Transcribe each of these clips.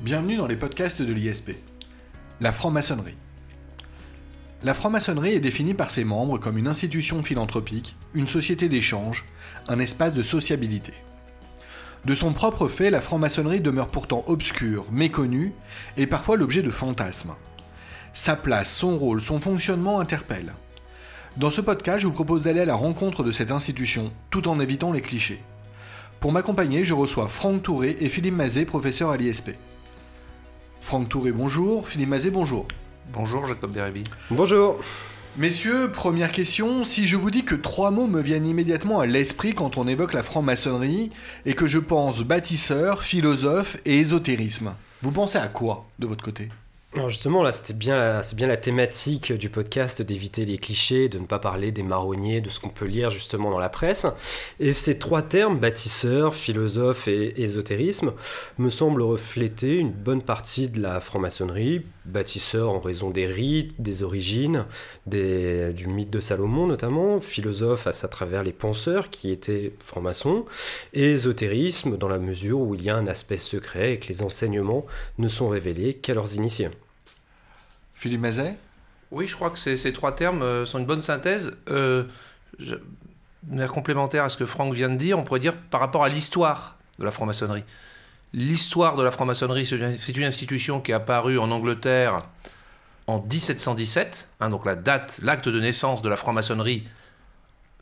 Bienvenue dans les podcasts de l'ISP. La franc-maçonnerie. La franc-maçonnerie est définie par ses membres comme une institution philanthropique, une société d'échange, un espace de sociabilité. De son propre fait, la franc-maçonnerie demeure pourtant obscure, méconnue et parfois l'objet de fantasmes. Sa place, son rôle, son fonctionnement interpellent. Dans ce podcast, je vous propose d'aller à la rencontre de cette institution, tout en évitant les clichés. Pour m'accompagner, je reçois Franck Touré et Philippe Mazet, professeurs à l'ISP. Franck Touré, bonjour. Philippe Mazet, bonjour. Bonjour Jacob Bérébi. Bonjour. Messieurs, première question. Si je vous dis que trois mots me viennent immédiatement à l'esprit quand on évoque la franc-maçonnerie et que je pense bâtisseur, philosophe et ésotérisme, vous pensez à quoi de votre côté? Justement, là, c'était bien, c'est bien la thématique du podcast d'éviter les clichés, de ne pas parler des marronniers, de ce qu'on peut lire justement dans la presse. Et ces trois termes, bâtisseur, philosophe et ésotérisme, me semblent refléter une bonne partie de la franc-maçonnerie. Bâtisseur en raison des rites, des origines, du mythe de Salomon notamment. Philosophe à, à travers les penseurs qui étaient francs-maçons. Et ésotérisme dans la mesure où il y a un aspect secret et que les enseignements ne sont révélés qu'à leurs initiés. Philippe Mazet? Oui, je crois que ces, trois termes euh, sont une bonne synthèse. Euh, complémentaire à ce que Franck vient de dire, on pourrait dire par rapport à l'histoire de la franc-maçonnerie. L'histoire de la franc-maçonnerie, c'est une institution qui est apparue en Angleterre en 1717, hein, donc la date, l'acte de naissance de la franc-maçonnerie,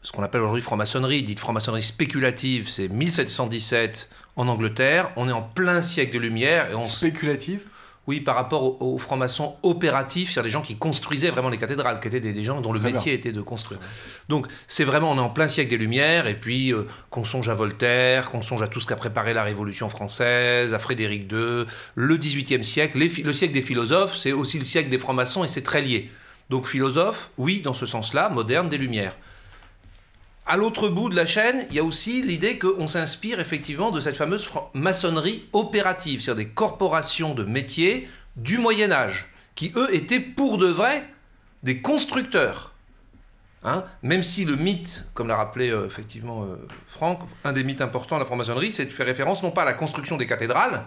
ce qu'on appelle aujourd'hui franc-maçonnerie, dite franc-maçonnerie spéculative, c'est 1717 en Angleterre. On est en plein siècle de lumière. Et on spéculative? Oui, par rapport aux, francs-maçons opératifs, c'est-à-dire des gens qui construisaient vraiment les cathédrales, qui étaient des, gens dont le métier était de construire. Donc c'est vraiment, on est en plein siècle des Lumières, et puis euh, qu'on songe à Voltaire, qu'on songe à tout ce qu'a préparé la Révolution française, à Frédéric II, le XVIIIe siècle, le siècle des philosophes, c'est aussi le siècle des francs-maçons, et c'est très lié. Donc philosophe, oui, dans ce sens-là, moderne des Lumières. À l'autre bout de la chaîne, il y a aussi l'idée qu'on s'inspire effectivement de cette fameuse maçonnerie opérative, c'est-à-dire des corporations de métiers du Moyen Âge, qui eux étaient pour de vrai des constructeurs. Hein Même si le mythe, comme l'a rappelé euh, effectivement euh, Franck, un des mythes importants de la franc-maçonnerie, c'est de faire référence non pas à la construction des cathédrales,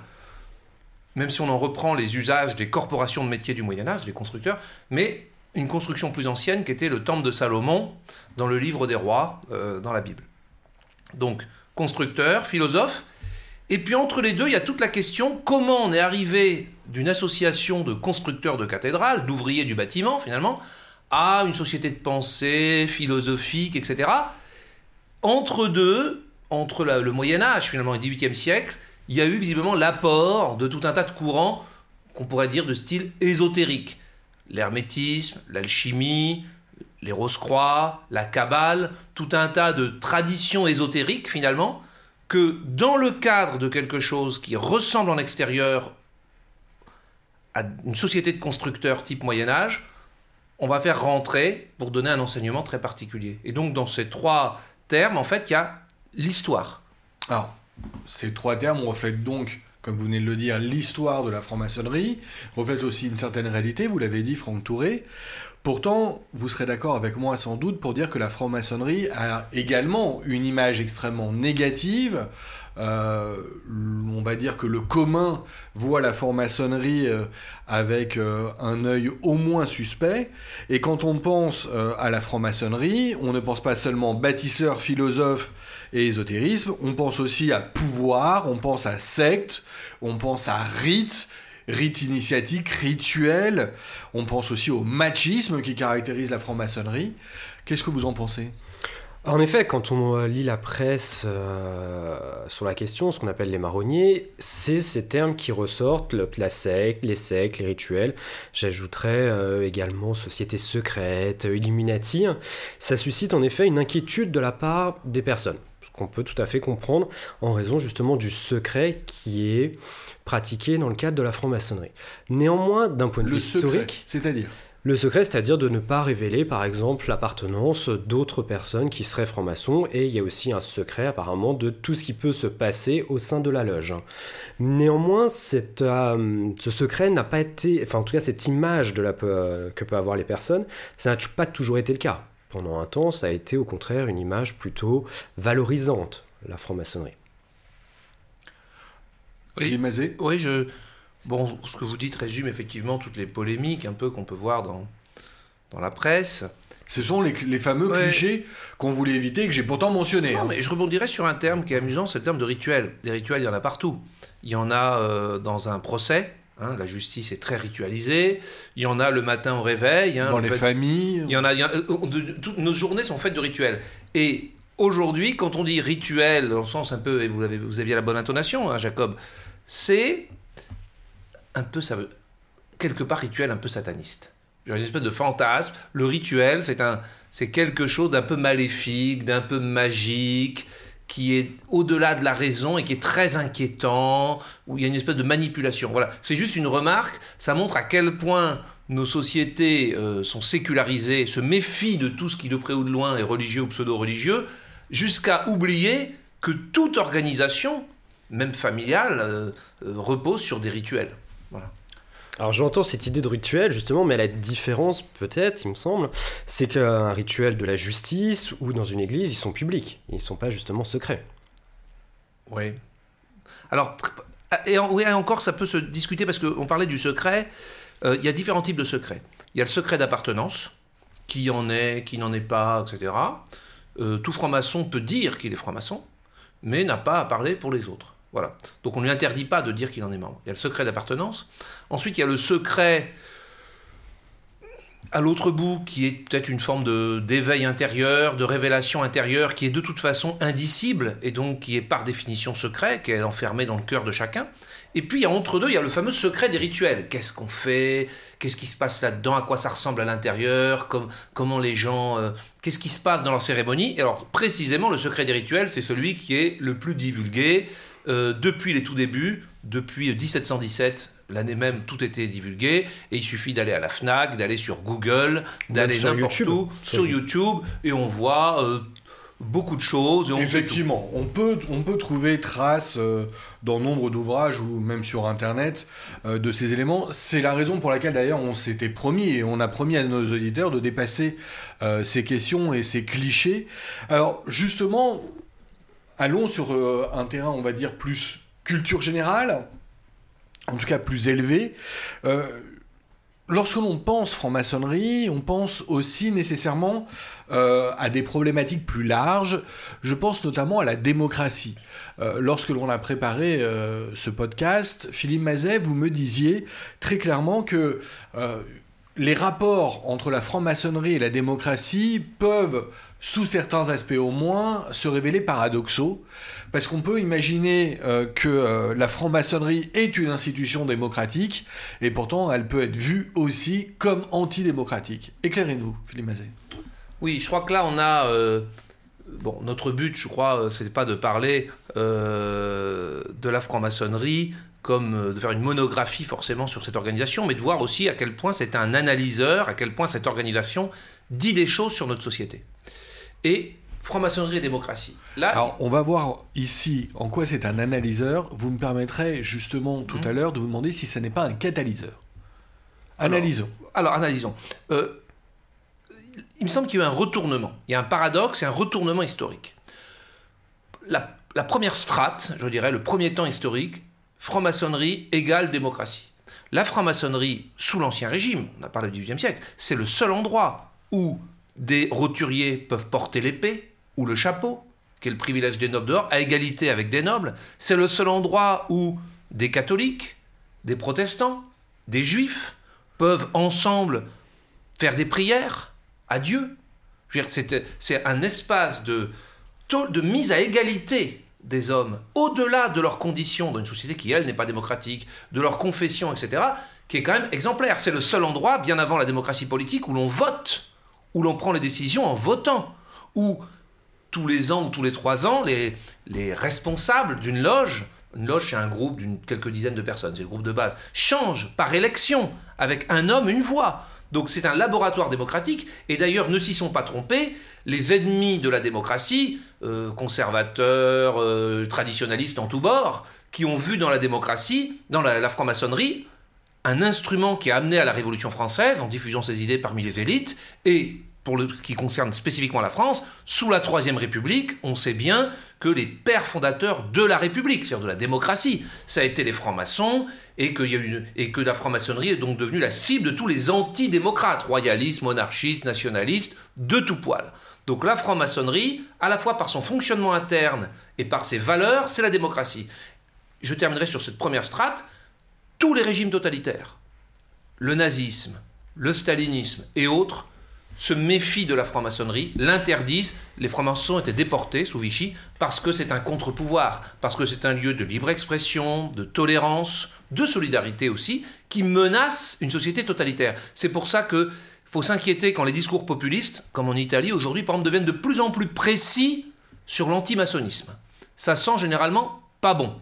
même si on en reprend les usages des corporations de métiers du Moyen Âge, des constructeurs, mais une construction plus ancienne qui était le temple de Salomon dans le livre des rois, euh, dans la Bible. Donc, constructeur, philosophe, et puis entre les deux, il y a toute la question comment on est arrivé d'une association de constructeurs de cathédrales, d'ouvriers du bâtiment finalement, à une société de pensée philosophique, etc. Entre deux, entre le Moyen Âge finalement et le XVIIIe siècle, il y a eu visiblement l'apport de tout un tas de courants qu'on pourrait dire de style ésotérique l'hermétisme, l'alchimie, les rose-croix, la cabale, tout un tas de traditions ésotériques finalement, que dans le cadre de quelque chose qui ressemble en extérieur à une société de constructeurs type Moyen Âge, on va faire rentrer pour donner un enseignement très particulier. Et donc dans ces trois termes, en fait, il y a l'histoire. Alors, ces trois termes reflètent donc comme vous venez de le dire, l'histoire de la franc-maçonnerie, reflète aussi une certaine réalité, vous l'avez dit, Franck Touré. Pourtant, vous serez d'accord avec moi sans doute pour dire que la franc-maçonnerie a également une image extrêmement négative. Euh, on va dire que le commun voit la franc-maçonnerie euh, avec euh, un œil au moins suspect. Et quand on pense à la franc-maçonnerie, on ne pense pas seulement bâtisseur, philosophe et ésotérisme, on pense aussi à pouvoir, on pense à secte, on pense à rite, rite initiatique, rituel, on pense aussi au machisme qui caractérise la franc-maçonnerie. Qu'est-ce que vous en pensez? En effet, quand on lit la presse euh, sur la question, ce qu'on appelle les marronniers, c'est ces termes qui ressortent, la secte, les sectes, les rituels. J'ajouterais euh, également société secrète, Illuminati. Ça suscite en effet une inquiétude de la part des personnes qu'on peut tout à fait comprendre en raison justement du secret qui est pratiqué dans le cadre de la franc-maçonnerie. Néanmoins, d'un point de vue historique, c'est-à-dire? Le secret, c'est-à-dire de ne pas révéler, par exemple, l'appartenance d'autres personnes qui seraient francs-maçons, et il y a aussi un secret, apparemment, de tout ce qui peut se passer au sein de la loge. Néanmoins, euh, ce secret n'a pas été, enfin, en tout cas, cette image de la, que peuvent avoir les personnes, ça n'a pas toujours été le cas. Pendant un temps, ça a été au contraire une image plutôt valorisante, la franc-maçonnerie. Oui, oui je, Bon, ce que vous dites résume effectivement toutes les polémiques un peu qu'on peut voir dans, dans la presse. Ce sont les, fameux clichés qu'on voulait éviter et que j'ai pourtant mentionné. Non, hein. mais je rebondirais sur un terme qui est amusant, c'est le terme de rituel. Des rituels, il y en a partout. Il y en a euh, dans un procès, hein, la justice est très ritualisée. Il y en a le matin au réveil. Hein, dans les familles. Il y en a. Euh, toutes nos journées sont faites de rituels. Et aujourd'hui, quand on dit rituel, dans le sens un peu, et vous, avez, vous aviez la bonne intonation, Jacob, c'est un peu, ça veut, quelque part rituel un peu sataniste une espèce de fantasme. Le rituel, c'est un, c'est quelque chose d'un peu maléfique, d'un peu magique, qui est au-delà de la raison et qui est très inquiétant, où il y a une espèce de manipulation. Voilà, c'est juste une remarque. Ça montre à quel point nos sociétés euh, sont sécularisées, se méfient de tout ce qui de près ou de loin est religieux ou pseudo-religieux, jusqu'à oublier que toute organisation, même familiale, euh, euh, repose sur des rituels. Voilà. Alors j'entends cette idée de rituel justement, mais la différence peut-être, il me semble, c'est qu'un rituel de la justice ou dans une église, ils sont publics, ils ne sont pas justement secrets. Oui. Alors, et, encore, ça peut se discuter parce qu'on parlait du secret. Euh, il y a différents types de secrets. Il y a le secret d'appartenance, qui en est, qui n'en est pas, etc. Euh, tout franc-maçon peut dire qu'il est franc-maçon, mais n'a pas à parler pour les autres. Voilà. Donc on ne lui interdit pas de dire qu'il en est membre. Il y a le secret d'appartenance. Ensuite, il y a le secret à l'autre bout, qui est peut-être une forme d'éveil intérieur, de révélation intérieure, qui est de toute façon indicible, et donc qui est par définition secret, qui est enfermé dans le cœur de chacun. Et puis, entre deux, il y a le fameux secret des rituels. Qu'est-ce qu'on fait? Qu'est-ce qui se passe là-dedans? À quoi ça ressemble à l'intérieur? Comment les gens... Euh, qu'est-ce qui se passe dans leur cérémonie? Et alors, précisément, le secret des rituels, c'est celui qui est le plus divulgué, euh, depuis les tout débuts, depuis 1717, l'année même, tout était divulgué, et il suffit d'aller à la FNAC, d'aller sur Google, d'aller n'importe où, sur YouTube, et on voit euh, beaucoup de choses. Effectivement, on peut, on peut trouver trace euh, dans nombre d'ouvrages ou même sur Internet de ces éléments. C'est la raison pour laquelle d'ailleurs on s'était promis et on a promis à nos auditeurs de dépasser ces questions et ces clichés. Alors justement, allons sur euh, un terrain, on va dire, plus culture générale, en tout cas plus élevé. Euh, lorsque l'on pense franc-maçonnerie, on pense aussi nécessairement euh, à des problématiques plus larges. Je pense notamment à la démocratie. lorsque l'on a préparé ce podcast, Philippe Mazet, vous me disiez très clairement que les rapports entre la franc-maçonnerie et la démocratie peuvent sous certains aspects au moins, se révéler paradoxaux, parce qu'on peut imaginer euh, que euh, la franc-maçonnerie est une institution démocratique, et pourtant elle peut être vue aussi comme antidémocratique. Éclairez-nous, Philippe Mazet. Oui, je crois que là on a... Euh, bon, notre but, je crois, c'est pas de parler de la franc-maçonnerie comme de faire une monographie forcément sur cette organisation, mais de voir aussi à quel point c'est un analyseur, à quel point cette organisation dit des choses sur notre société et franc-maçonnerie et démocratie. Là, Alors, on va voir ici en quoi c'est un analyseur. Vous me permettrez justement tout à mhm. l'heure de vous demander si ce n'est pas un catalyseur. Analysons. Alors, analysons. Euh, il me semble qu'il y a eu un retournement. Il y a un paradoxe et un retournement historique. La, la première strate, je dirais, le premier temps historique, franc-maçonnerie égale démocratie. La franc-maçonnerie, sous l'Ancien Régime, on a parlé du XVIIIe siècle, c'est le seul endroit où des roturiers peuvent porter l'épée ou le chapeau, qui est le privilège des nobles dehors, à égalité avec des nobles. C'est le seul endroit où des catholiques, des protestants, des juifs peuvent ensemble faire des prières à Dieu. C'est un espace de, de mise à égalité des hommes, au-delà de leurs conditions dans une société qui, elle, n'est pas démocratique, de leur confession, etc., qui est quand même exemplaire. C'est le seul endroit, bien avant la démocratie politique, où l'on vote où l'on prend les décisions en votant, où tous les ans ou tous les trois ans, les, les responsables d'une loge, une loge c'est un groupe d'une quelques dizaines de personnes, c'est le groupe de base, changent par élection avec un homme, une voix. Donc c'est un laboratoire démocratique, et d'ailleurs ne s'y sont pas trompés, les ennemis de la démocratie, euh, conservateurs, euh, traditionnalistes en tous bords, qui ont vu dans la démocratie, dans la franc-maçonnerie, un instrument qui a amené à la Révolution française en diffusant ses idées parmi les élites et pour le, qui concerne spécifiquement la France, sous la Troisième République, on sait bien que les pères fondateurs de la République, c'est-à-dire de la démocratie, ça a été les francs-maçons, et que, la franc-maçonnerie est donc devenue la cible de tous les antidémocrates, royalistes, monarchistes, nationalistes, de tout poil. Donc la franc-maçonnerie, à la fois par son fonctionnement interne et par ses valeurs, c'est la démocratie. Je terminerai sur cette première strate. Tous les régimes totalitaires, le nazisme, le stalinisme et autres, se méfient de la franc-maçonnerie, l'interdisent. Les francs-maçons étaient déportés sous Vichy parce que c'est un contre-pouvoir, parce que c'est un lieu de libre expression, de tolérance, de solidarité aussi, qui menace une société totalitaire. C'est pour ça que faut s'inquiéter quand les discours populistes, comme en Italie aujourd'hui, par exemple, deviennent de plus en plus précis sur l'antimaçonnisme. Ça sent généralement pas bon.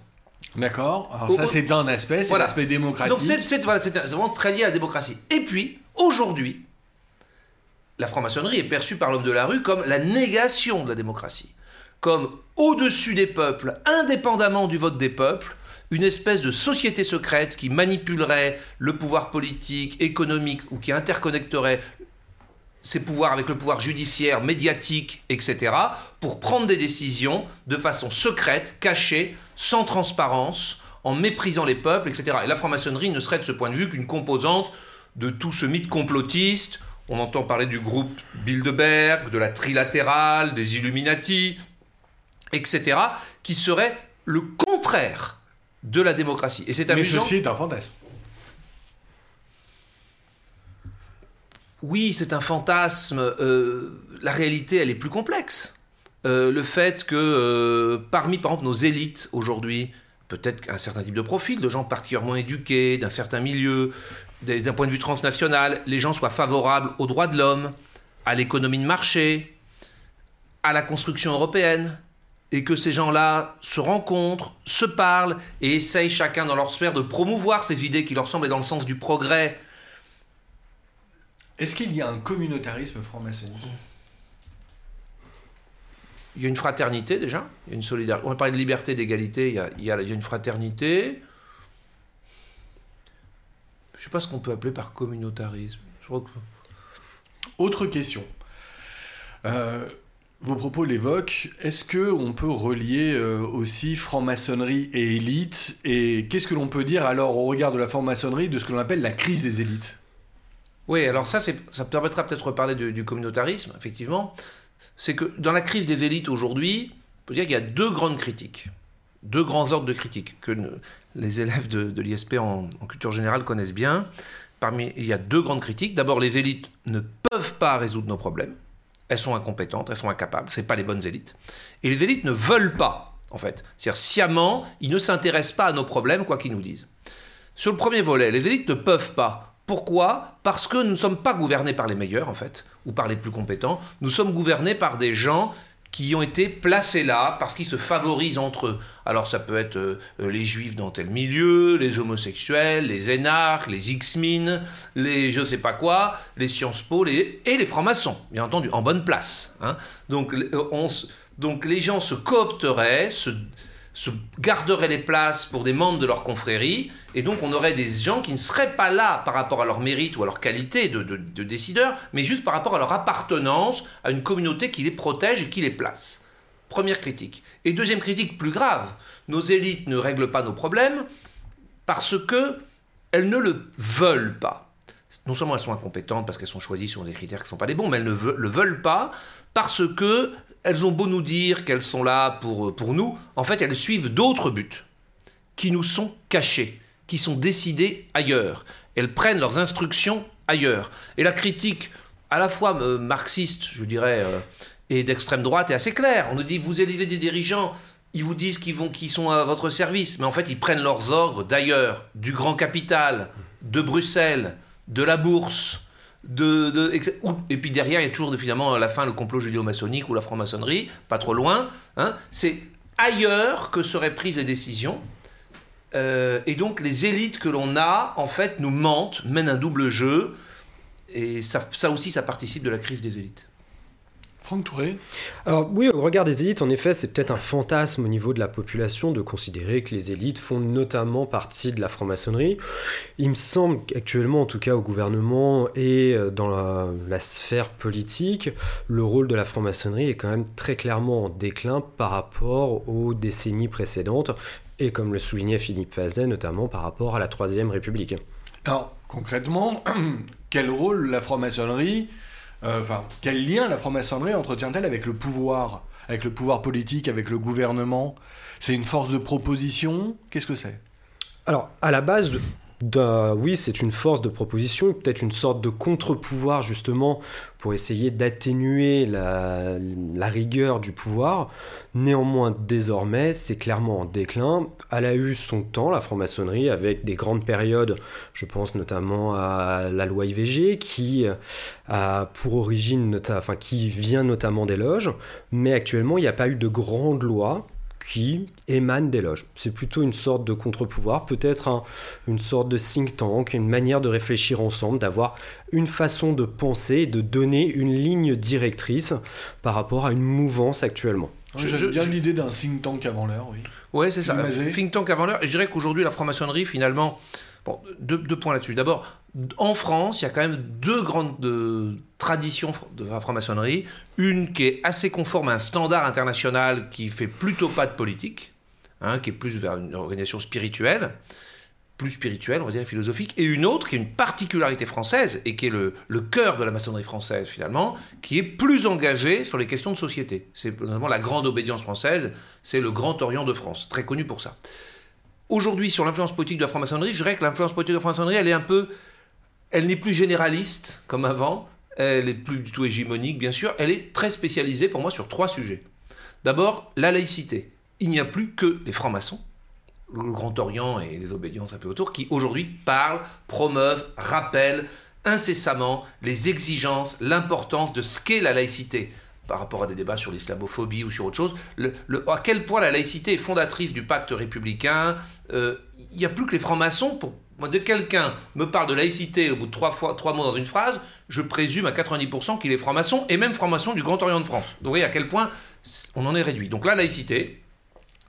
D'accord. Alors ça, c'est d'un aspect, c'est l'aspect démocratique. Donc c'est vraiment très lié à la démocratie. Et puis, aujourd'hui, la franc-maçonnerie est perçue par l'homme de la rue comme la négation de la démocratie, comme au-dessus des peuples, indépendamment du vote des peuples, une espèce de société secrète qui manipulerait le pouvoir politique, économique ou qui interconnecterait ses pouvoirs avec le pouvoir judiciaire, médiatique, etc., pour prendre des décisions de façon secrète, cachée, sans transparence, en méprisant les peuples, etc. Et la franc-maçonnerie ne serait de ce point de vue qu'une composante de tout ce mythe complotiste on entend parler du groupe Bilderberg, de la trilatérale, des Illuminati, etc., qui serait le contraire de la démocratie. Et c'est amusant. Mais ceci est un fantasme. Oui, c'est un fantasme. Euh, la réalité, elle est plus complexe. Euh, le fait que euh, parmi, par exemple, nos élites aujourd'hui, peut-être un certain type de profil, de gens particulièrement éduqués, d'un certain milieu, d'un point de vue transnational, les gens soient favorables aux droits de l'homme, à l'économie de marché, à la construction européenne, et que ces gens-là se rencontrent, se parlent et essayent chacun dans leur sphère de promouvoir ces idées qui leur semblent dans le sens du progrès. Est-ce qu'il y a un communautarisme franc-maçonnique? Il y a une fraternité déjà, il y a une solidarité. On va parler de liberté, d'égalité, il, il, y a une fraternité, je ne sais pas ce qu'on peut appeler par communautarisme. Autre question. Euh, vos propos l'évoquent. Est-ce que on peut relier euh, aussi franc-maçonnerie et élite? Et qu'est-ce que l'on peut dire alors au regard de la franc-maçonnerie de ce que l'on appelle la crise des élites? Oui, alors ça, ça permettra peut-être de reparler du communautarisme, effectivement. C'est que dans la crise des élites aujourd'hui, on peut dire qu'il y a deux grandes critiques, deux grands ordres de critiques que les élèves de, l'ISP en, culture générale connaissent bien. Parmi, il y a deux grandes critiques. D'abord, les élites ne peuvent pas résoudre nos problèmes. Elles sont incompétentes, elles sont incapables. Ce pas les bonnes élites. Et les élites ne veulent pas, en fait. C'est-à-dire, sciemment, ils ne s'intéressent pas à nos problèmes, quoi qu'ils nous disent. Sur le premier volet, les élites ne peuvent pas. Pourquoi? Parce que nous ne sommes pas gouvernés par les meilleurs, en fait, ou par les plus compétents. Nous sommes gouvernés par des gens qui ont été placés là parce qu'ils se favorisent entre eux. Alors ça peut être euh, euh, les juifs dans tel milieu, les homosexuels, les énarques, les X-Men, les je sais pas quoi, les Sciences Po et les francs-maçons, bien entendu, en bonne place. Hein. Donc, on, donc les gens se coopteraient, se, se garderaient les places pour des membres de leur confrérie, et donc on aurait des gens qui ne seraient pas là par rapport à leur mérite ou à leur qualité de, de, décideurs, mais juste par rapport à leur appartenance à une communauté qui les protège et qui les place. Première critique. Et deuxième critique plus grave, nos élites ne règlent pas nos problèmes parce que elles ne le veulent pas. Non seulement elles sont incompétentes parce qu'elles sont choisies sur des critères qui ne sont pas les bons, mais elles ne le veulent pas parce que elles ont beau nous dire qu'elles sont là pour, pour nous, en fait, elles suivent d'autres buts qui nous sont cachés, qui sont décidés ailleurs. Elles prennent leurs instructions ailleurs. Et la critique, à la fois euh, marxiste, je dirais, euh, et d'extrême droite, est assez claire. On nous dit, vous élevez des dirigeants, ils vous disent qu'ils qu'ils sont à votre service, mais en fait, ils prennent leurs ordres d'ailleurs, du grand capital, de Bruxelles, de la bourse, de, et puis derrière, il y a toujours finalement à la fin le complot judéo-maçonnique ou la franc-maçonnerie, pas trop loin. Hein. C'est ailleurs que seraient prises les décisions. Euh, et donc les élites que l'on a, en fait, nous mentent, mènent un double jeu. Et ça, ça aussi, ça participe de la crise des élites. Franck Touré Alors oui, au regard des élites, en effet, c'est peut-être un fantasme au niveau de la population de considérer que les élites font notamment partie de la franc-maçonnerie. Il me semble qu'actuellement, en tout cas au gouvernement et euh, dans la, sphère politique, le rôle de la franc-maçonnerie est quand même très clairement en déclin par rapport aux décennies précédentes et comme le soulignait Philippe Fazet, notamment par rapport à la Troisième République. Alors, concrètement, quel rôle la franc-maçonnerie enfin, quel lien la franc-maçonnerie entretient-elle avec le pouvoir, avec le pouvoir politique, avec le gouvernement? C'est une force de proposition? Qu'est-ce que c'est? Alors, à la base, oui, c'est une force de proposition, peut-être une sorte de contre-pouvoir justement pour essayer d'atténuer la, rigueur du pouvoir. Néanmoins, désormais, c'est clairement en déclin. Elle a eu son temps, la franc-maçonnerie, avec des grandes périodes, je pense notamment à la loi IVG, qui a pour origine, enfin, qui vient notamment des loges, mais actuellement, il n'y a pas eu de grande loi qui émane des loges. C'est plutôt une sorte de contre-pouvoir, peut-être une sorte de think tank, une manière de réfléchir ensemble, d'avoir une façon de penser et de donner une ligne directrice par rapport à une mouvance actuellement. J'aime bien l'idée d'un think tank avant l'heure, oui. Oui, c'est ça. Think tank avant l'heure. Et je dirais qu'aujourd'hui, la franc-maçonnerie, finalement, bon, deux, deux points là-dessus. D'abord, en France, il y a quand même deux grandes traditions de la franc-maçonnerie. Une qui est assez conforme à un standard international qui fait plutôt pas de politique, hein, qui est plus vers une organisation spirituelle, plus spirituelle, on va dire philosophique, et une autre qui est une particularité française et qui est le, le cœur de la maçonnerie française finalement, qui est plus engagée sur les questions de société. C'est notamment la grande obédience française, c'est le Grand Orient de France, très connu pour ça. Aujourd'hui, sur l'influence politique de la franc-maçonnerie, je dirais que l'influence politique de la franc-maçonnerie, elle est un peu elle n'est plus généraliste comme avant, elle est plus du tout hégémonique bien sûr, elle est très spécialisée pour moi sur trois sujets. D'abord, la laïcité. Il n'y a plus que les francs-maçons, le Grand Orient et les obédiences un peu autour, qui aujourd'hui parlent, promeuvent, rappellent incessamment les exigences, l'importance de ce qu'est la laïcité par rapport à des débats sur l'islamophobie ou sur autre chose, à quel point la laïcité est fondatrice du pacte républicain. Euh, il n'y a plus que les francs-maçons pour moi, de quelqu'un me parle de laïcité au bout de trois, mots dans une phrase, je présume à 90% qu'il est franc-maçon et même franc-maçon du Grand Orient de France. Donc vous voyez à quel point on en est réduit. Donc la laïcité,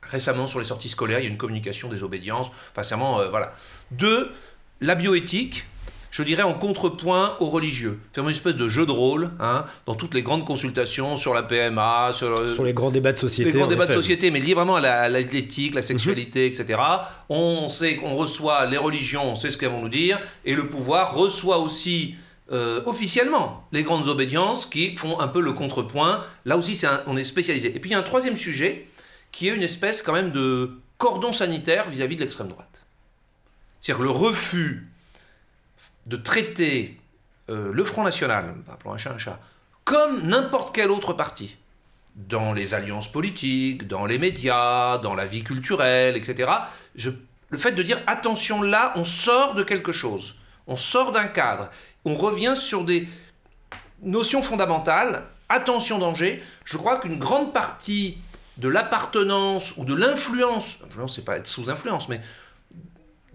récemment sur les sorties scolaires, il y a une communication des obédiences, enfin, euh, voilà. Deux, la bioéthique, je dirais en contrepoint aux religieux. Faire une espèce de jeu de rôle hein, dans toutes les grandes consultations sur la PMA, sur, les grands débats de société. Les grands débats de société, mais liés vraiment à l'éthique, la, sexualité, mhm. etc. On sait qu'on reçoit les religions, on sait ce qu'elles vont nous dire, et le pouvoir reçoit aussi euh, officiellement les grandes obédiences qui font un peu le contrepoint. Là aussi, on est spécialisé. Et puis il y a un troisième sujet qui est une espèce quand même de cordon sanitaire vis à -vis de l'extrême droite. C'est-à-dire le refus de traiter euh, le Front National, appelons un chat un chat, comme n'importe quel autre parti, dans les alliances politiques, dans les médias, dans la vie culturelle, etc. le fait de dire attention là, on sort de quelque chose, on sort d'un cadre, on revient sur des notions fondamentales, attention danger, je crois qu'une grande partie de l'appartenance ou de l'influence, influence c'est pas être sous influence, mais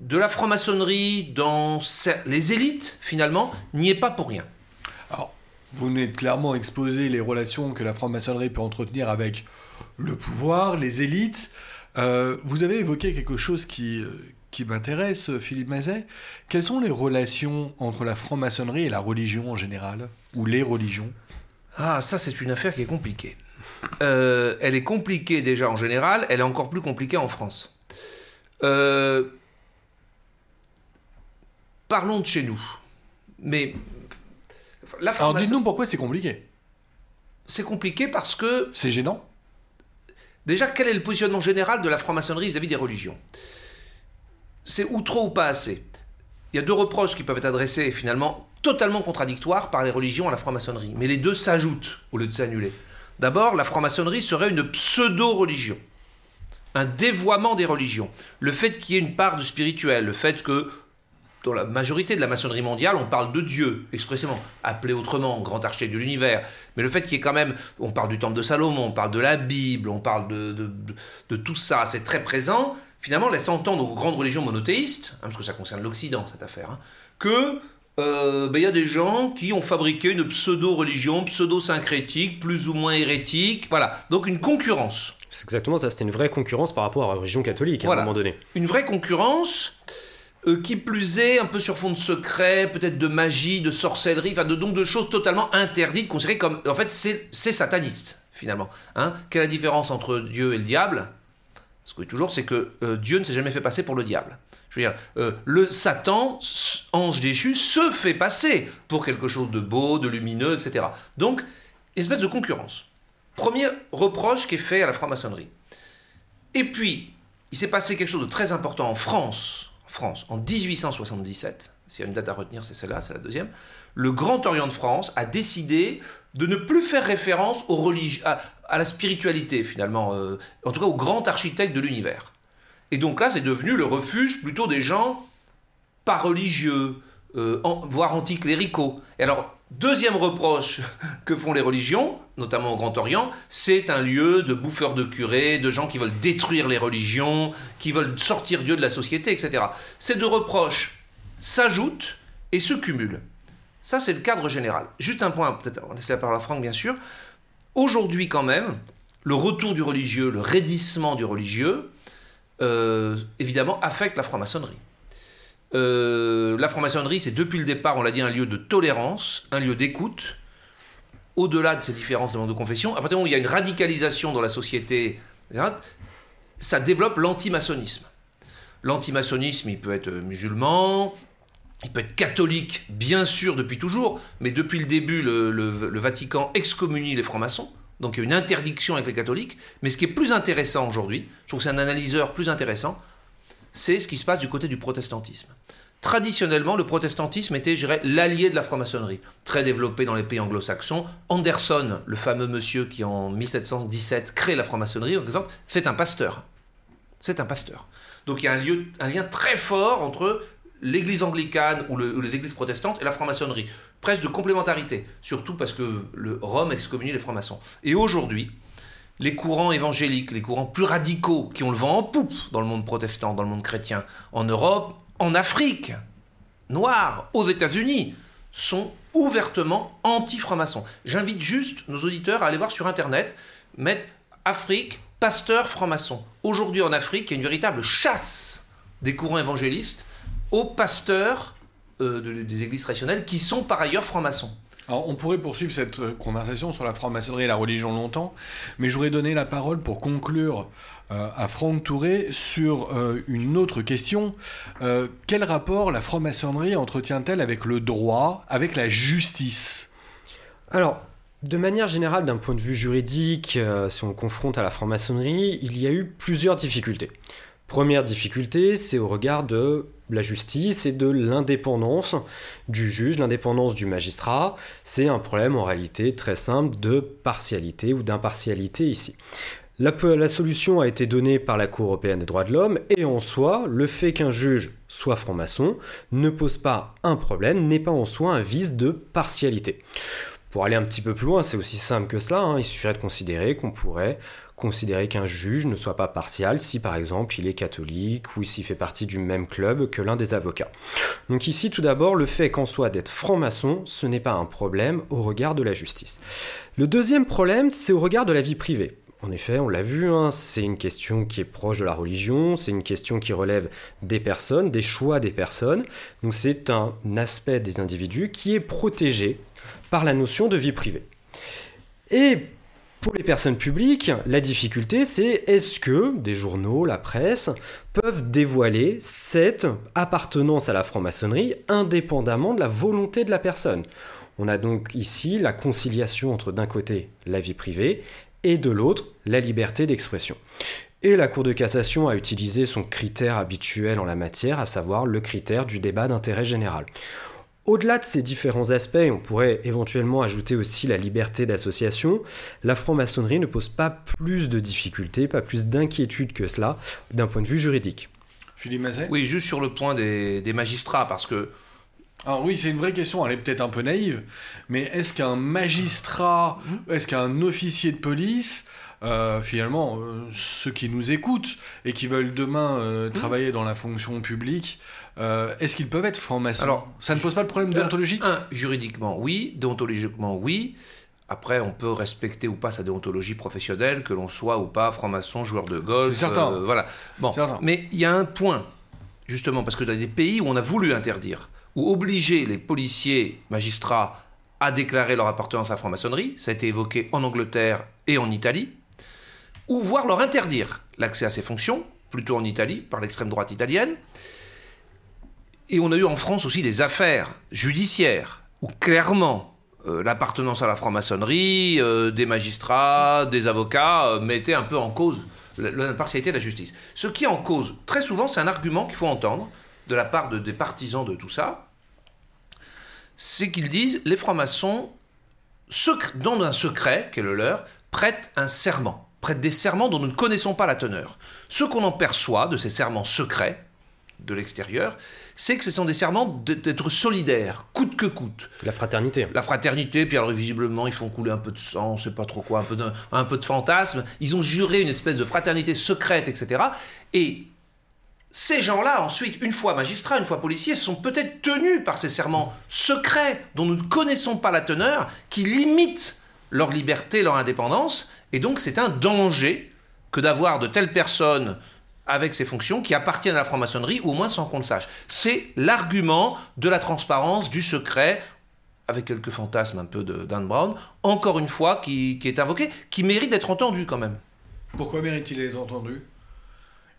de la franc-maçonnerie dans les élites, finalement, n'y est pas pour rien. Alors, vous venez de clairement exposer les relations que la franc-maçonnerie peut entretenir avec le pouvoir, les élites. Euh, vous avez évoqué quelque chose qui, euh, qui m'intéresse, Philippe Mazet. Quelles sont les relations entre la franc-maçonnerie et la religion en général Ou les religions? Ah, ça, c'est une affaire qui est compliquée. Euh, elle est compliquée déjà en général, elle est encore plus compliquée en France. Euh, parlons de chez nous. Mais la Alors dites-nous pourquoi c'est compliqué. C'est compliqué parce que... C'est gênant Déjà, quel est le positionnement général de la franc-maçonnerie vis-à-vis des religions? C'est ou trop ou pas assez. Il y a deux reproches qui peuvent être adressés finalement totalement contradictoires par les religions à la franc-maçonnerie. Mais les deux s'ajoutent au lieu de s'annuler. D'abord, la franc-maçonnerie serait une pseudo-religion. Un dévoiement des religions. Le fait qu'il y ait une part de spirituel, le fait que dans la majorité de la maçonnerie mondiale, on parle de Dieu, expressément, appelé autrement, grand architecte de l'univers. Mais le fait qu'il y ait quand même, on parle du temple de Salomon, on parle de la Bible, on parle de, de, tout ça, c'est très présent, finalement laisse entendre aux grandes religions monothéistes, hein, parce que ça concerne l'Occident, cette affaire, hein, que euh, ben, il y a des gens qui ont fabriqué une pseudo-religion, pseudo-syncrétique, plus ou moins hérétique. Voilà, donc une concurrence. C'est exactement ça, c'était une vraie concurrence par rapport à la religion catholique à un moment donné. Une vraie concurrence euh, qui plus est un peu sur fond de secret, peut-être de magie, de sorcellerie, enfin de, donc de choses totalement interdites, considérées comme... En fait, c'est sataniste, finalement. Hein Quelle est la différence entre Dieu et le diable? Ce que toujours, c'est que euh, Dieu ne s'est jamais fait passer pour le diable. Je veux dire, euh, le Satan, ange déchu, se fait passer pour quelque chose de beau, de lumineux, etc. Donc, espèce de concurrence. Premier reproche qui est fait à la franc-maçonnerie. Et puis, il s'est passé quelque chose de très important en France, France, en 1877. S'il y a une date à retenir, c'est celle-là, c'est la deuxième. Le Grand Orient de France a décidé de ne plus faire référence aux à, à, la spiritualité, finalement, euh, en tout cas au grand architecte de l'univers. Et donc là, c'est devenu le refuge plutôt des gens pas religieux, euh, voire anticléricaux. Et alors, deuxième reproche que font les religions, notamment au Grand Orient, c'est un lieu de bouffeurs de curés, de gens qui veulent détruire les religions, qui veulent sortir Dieu de la société, etc. Ces deux reproches s'ajoutent et se cumulent. Ça, c'est le cadre général. Juste un point, peut-être, on laisse la parole à Franck, bien sûr. Aujourd'hui, quand même, le retour du religieux, le raidissement du religieux, euh, évidemment, affecte la franc-maçonnerie. Euh, la franc-maçonnerie, c'est depuis le départ, on l'a dit, un lieu de tolérance, un lieu d'écoute, au-delà de ces différences de, de confession. À partir du moment où il y a une radicalisation dans la société, ça développe l'antimaçonnisme. L'antimaçonnisme, il peut être musulman, il peut être catholique, bien sûr, depuis toujours, mais depuis le début, le Vatican excommunie les francs-maçons. Donc il y a une interdiction avec les catholiques. Mais ce qui est plus intéressant aujourd'hui, je trouve que c'est un analyseur plus intéressant, c'est ce qui se passe du côté du protestantisme. Traditionnellement, le protestantisme était, je l'allié de la franc-maçonnerie, très développé dans les pays anglo-saxons. Anderson, le fameux monsieur qui en 1717 crée la franc-maçonnerie, par exemple, c'est un pasteur. C'est un pasteur. Donc il y a un lien très fort entre l'église anglicane ou, les églises protestantes et la franc-maçonnerie. Presque de complémentarité, surtout parce que le Rome excommunie les francs-maçons. Et aujourd'hui, les courants évangéliques, les courants plus radicaux, qui ont le vent en poupe dans le monde protestant, dans le monde chrétien, en Europe, en Afrique, noir, aux États-Unis, sont ouvertement anti-francs-maçons. J'invite juste nos auditeurs à aller voir sur Internet, mettre Afrique, pasteur franc-maçon. Aujourd'hui en Afrique, il y a une véritable chasse des courants évangélistes aux pasteurs euh, des églises traditionnelles qui sont par ailleurs francs-maçons. Alors, on pourrait poursuivre cette euh, conversation sur la franc-maçonnerie et la religion longtemps, mais je voudrais donner la parole pour conclure euh, à Franck Touré sur une autre question. quel rapport la franc-maçonnerie entretient-elle avec le droit, avec la justice? Alors, de manière générale, d'un point de vue juridique, si on confronte à la franc-maçonnerie, il y a eu plusieurs difficultés. Première difficulté, c'est au regard de la justice et de l'indépendance du juge, l'indépendance du magistrat. C'est un problème en réalité très simple de partialité ou d'impartialité ici. La, solution a été donnée par la Cour européenne des droits de l'homme et en soi, le fait qu'un juge soit franc-maçon ne pose pas un problème, n'est pas en soi un vice de partialité. Pour aller un petit peu plus loin, c'est aussi simple que cela, hein. il suffirait de considérer qu'on pourrait considérer qu'un juge ne soit pas partial si par exemple il est catholique ou s'il fait partie du même club que l'un des avocats. Donc ici tout d'abord le fait qu'en soit d'être franc-maçon, ce n'est pas un problème au regard de la justice. Le deuxième problème, c'est au regard de la vie privée. En effet, on l'a vu, hein, c'est une question qui est proche de la religion, c'est une question qui relève des personnes, des choix des personnes. Donc c'est un aspect des individus qui est protégé par la notion de vie privée. Et pour les personnes publiques, la difficulté, c'est est-ce que des journaux, la presse, peuvent dévoiler cette appartenance à la franc-maçonnerie indépendamment de la volonté de la personne? On a donc ici la conciliation entre d'un côté la vie privée et de l'autre la liberté d'expression. Et la Cour de cassation a utilisé son critère habituel en la matière, à savoir le critère du débat d'intérêt général. Au-delà de ces différents aspects, on pourrait éventuellement ajouter aussi la liberté d'association, la franc-maçonnerie ne pose pas plus de difficultés, pas plus d'inquiétudes que cela d'un point de vue juridique. Philippe Mazet? Oui, juste sur le point des, magistrats, parce que... Alors oui, c'est une vraie question, elle est peut-être un peu naïve, mais est-ce qu'un magistrat, est-ce qu'un officier de police euh, finalement, euh, ceux qui nous écoutent et qui veulent demain euh, Mmh. travailler dans la fonction publique, euh, est-ce qu'ils peuvent être francs-maçons Alors, Ça ne pose pas de problème déontologique Un, juridiquement, oui. Déontologiquement, oui. Après, on peut respecter ou pas sa déontologie professionnelle, que l'on soit ou pas franc-maçon, joueur de golf. C'est certain. euh, voilà. Bon, Certain. mais il y a un point, justement, parce que dans des pays où on a voulu interdire, ou obliger les policiers, magistrats à déclarer leur appartenance à la franc-maçonnerie, ça a été évoqué en Angleterre et en Italie, ou voire leur interdire l'accès à ces fonctions, plutôt en Italie, par l'extrême droite italienne. Et on a eu en France aussi des affaires judiciaires où clairement euh, l'appartenance à la franc-maçonnerie, euh, des magistrats, des avocats euh, mettaient un peu en cause l'impartialité de la justice. Ce qui est en cause, très souvent, c'est un argument qu'il faut entendre de la part de- des partisans de tout ça, c'est qu'ils disent les francs-maçons, dans un secret qui est le leur, prêtent un serment, prêtent des serments dont nous ne connaissons pas la teneur. Ce qu'on en perçoit de ces serments secrets, de l'extérieur, c'est que ce sont des serments d'être solidaires, coûte que coûte. La fraternité. La fraternité, puis alors visiblement ils font couler un peu de sang, on sait pas trop quoi, un peu de, un peu de fantasme. Ils ont juré une espèce de fraternité secrète, etc. Et ces gens-là, ensuite, une fois magistrats, une fois policiers, sont peut-être tenus par ces serments secrets dont nous ne connaissons pas la teneur, qui limitent leur liberté, leur indépendance. Et donc c'est un danger que d'avoir de telles personnes avec ces fonctions qui appartiennent à la franc-maçonnerie, au moins sans qu'on le sache. C'est l'argument de la transparence, du secret, avec quelques fantasmes un peu de Dan Brown, encore une fois, qui, qui est invoqué, qui mérite d'être entendu quand même. Pourquoi mérite-t-il d'être entendu?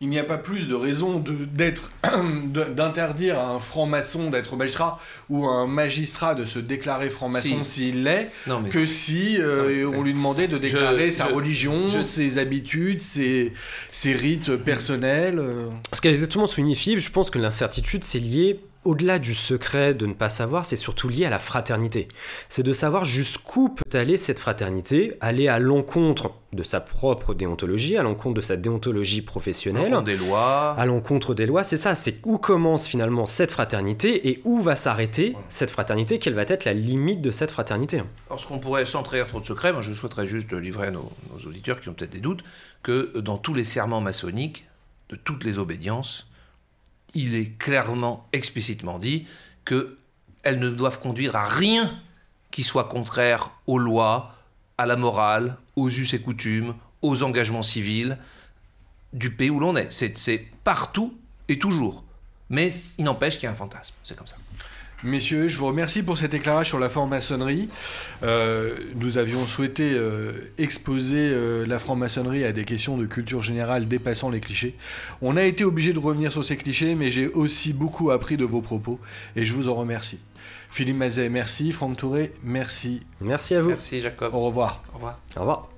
Il n'y a pas plus de raison de- d'être de- d'interdire à un franc-maçon d'être magistrat ou à un magistrat de se déclarer franc-maçon Si. s'il l'est mais que si euh, Non, on lui demandait de déclarer je- sa je- religion, je- ses habitudes, ses, ses rites personnels. euh. Ce qu'a exactement souligné Philippe, je pense que l'incertitude, c'est lié, au-delà du secret de ne pas savoir, c'est surtout lié à la fraternité. C'est de savoir jusqu'où peut aller cette fraternité, aller à l'encontre de sa propre déontologie, à l'encontre de sa déontologie professionnelle, des lois. à l'encontre des lois. C'est ça, c'est où commence finalement cette fraternité et où va s'arrêter cette fraternité, quelle va être la limite de cette fraternité. Lorsqu'on pourrait, sans trahir trop de secrets, moi je souhaiterais juste livrer à nos, nos auditeurs qui ont peut-être des doutes, que dans tous les serments maçonniques, de toutes les obédiences, il est clairement, explicitement dit que elles ne doivent conduire à rien qui soit contraire aux lois, à la morale, aux us et coutumes, aux engagements civils du pays où l'on est. C'est partout et toujours. Mais il n'empêche qu'il y a un fantasme. C'est comme ça. Messieurs, je vous remercie pour cet éclairage sur la franc-maçonnerie. Euh, nous avions souhaité euh, exposer euh, la franc-maçonnerie à des questions de culture générale dépassant les clichés. On a été obligé de revenir sur ces clichés, mais j'ai aussi beaucoup appris de vos propos et je vous en remercie. Philippe Mazet, merci. Franck Touré, merci. Merci à vous. Merci Jacob. Au revoir. Au revoir. Au revoir.